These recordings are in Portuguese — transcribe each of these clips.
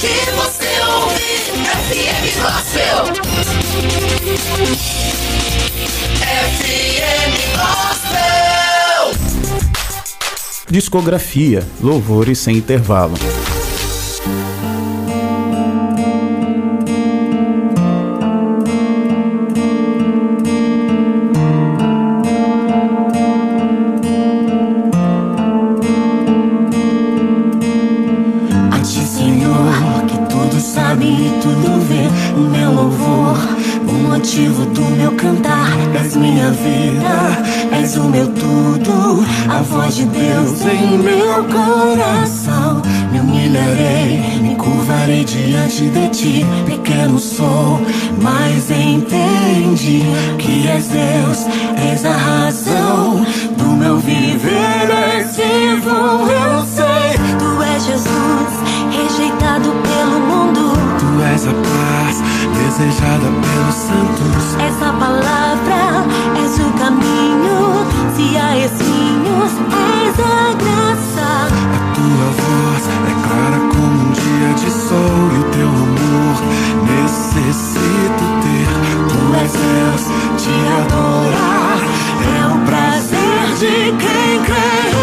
que você ouve, FM Gospel. FM Gospel. Discografia, louvores sem intervalo. motivo do meu cantar. És minha vida, és o meu tudo. A voz de Deus em meu coração. Me humilharei, me curvarei diante de ti. Pequeno sou, mas entendi que és Deus, és a razão do meu viver. És vivo, eu sei. Tu és Jesus, rejeitado pelo mundo. Tu és a paz desejada can't cry.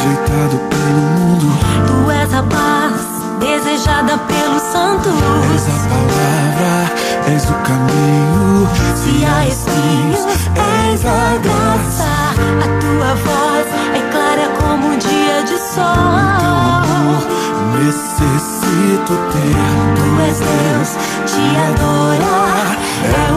rejeitado pelo mundo. Tu és a paz desejada pelos santos. És a palavra, és o caminho. Se há espinhos, és a graça. A tua voz é clara como um dia de sol. Necessito ter. Tu és Deus, te adorar. É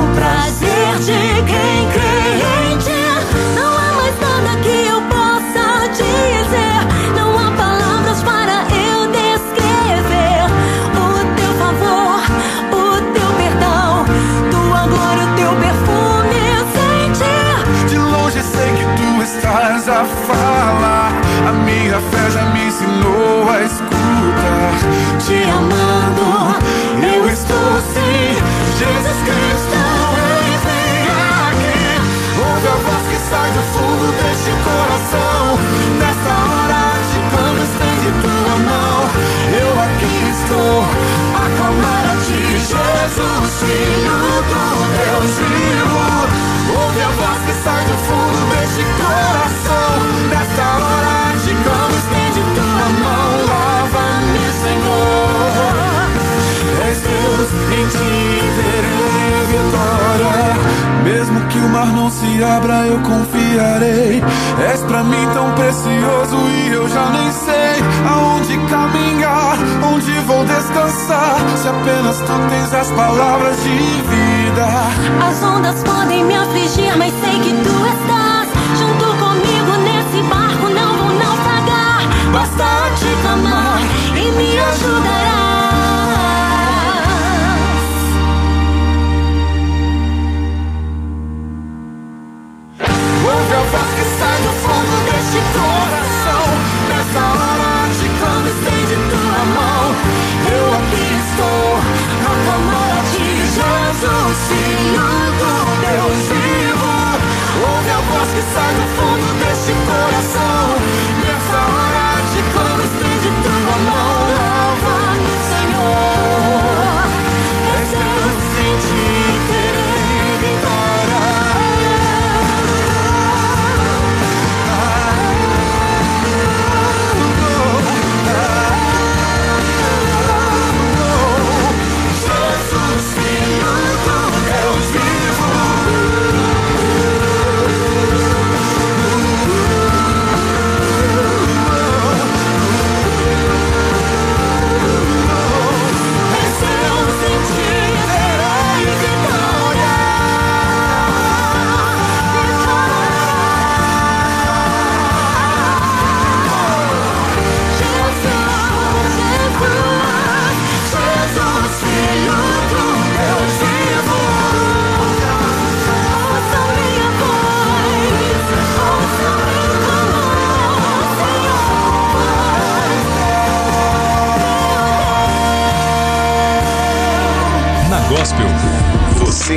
o mar não se abra, eu confiarei. És pra mim tão precioso e eu já nem sei aonde caminhar, onde vou descansar. Se apenas tu tens as palavras de vida. As ondas podem me afligir, mas sei que tu estás.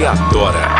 Você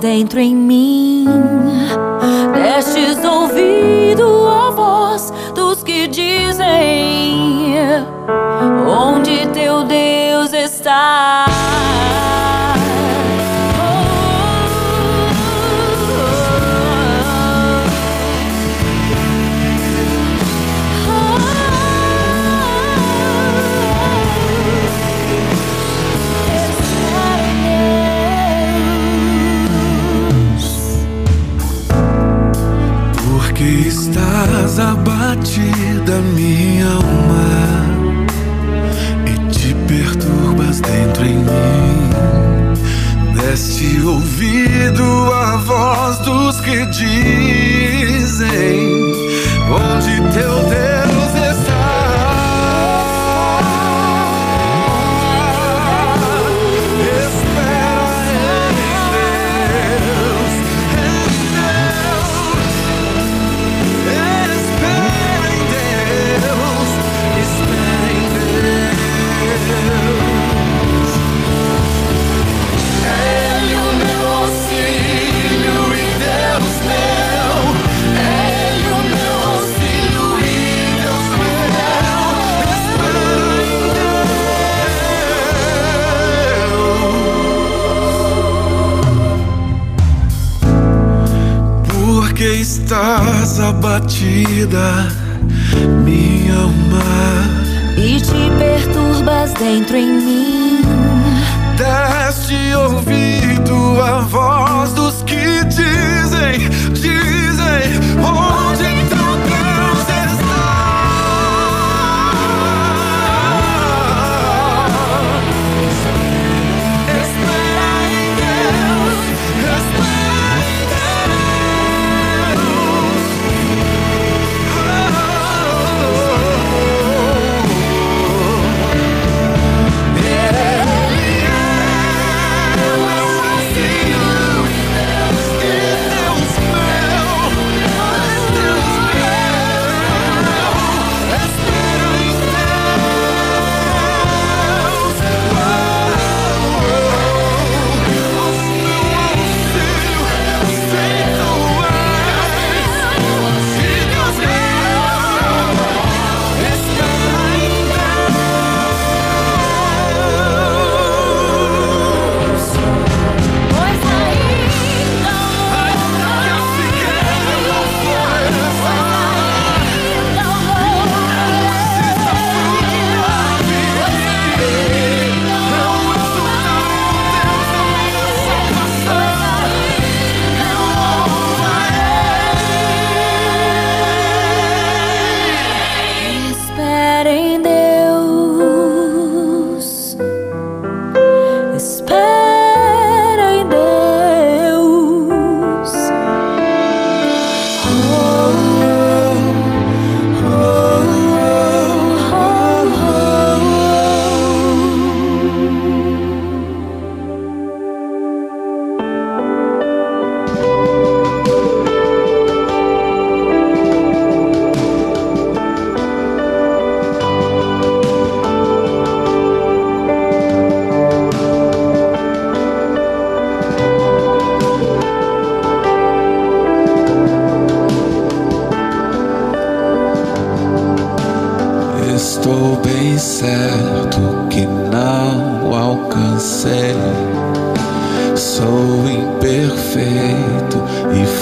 dentro em mim. Destes Deste ouvido a voz dos que dizem onde teu Deus estás abatida, minha alma. E te perturbas dentro em mim. Deste ouvido a voz dos que dizem, dizem,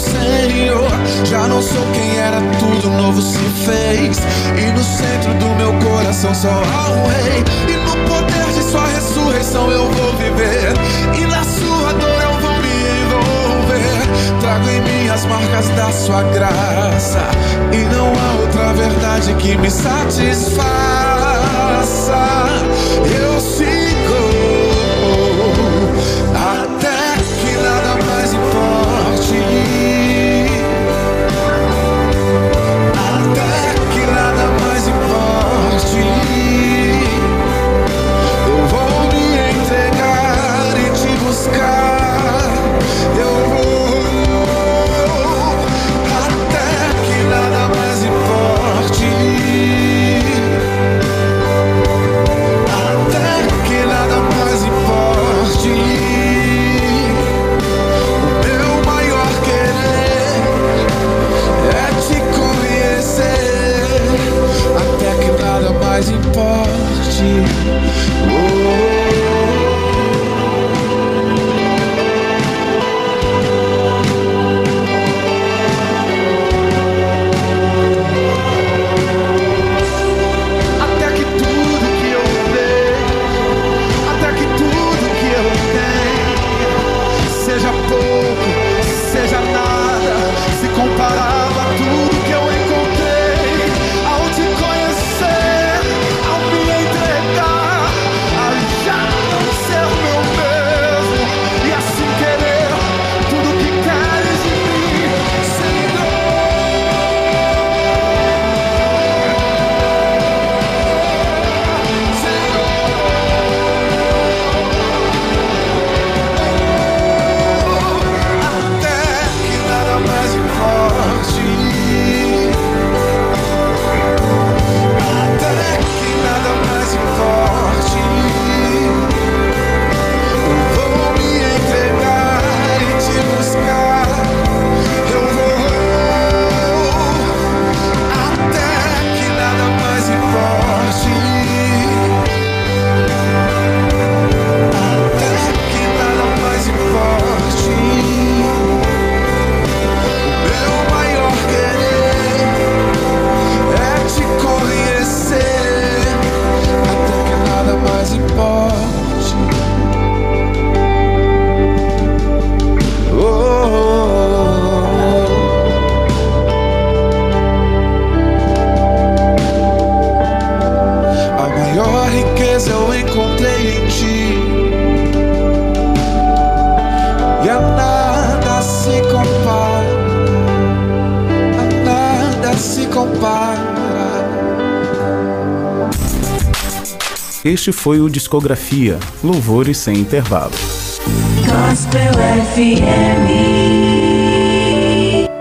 Senhor. Já não sou quem era, tudo novo se fez. E no centro do meu coração só há um rei. E no poder de Sua ressurreição eu vou viver. E na Sua dor eu vou me envolver. Trago em mim as marcas da Sua graça. E não há outra verdade que me satisfaça. Eu sinto. Este foi o Discografia, Louvores sem Intervalo. Gospel FM.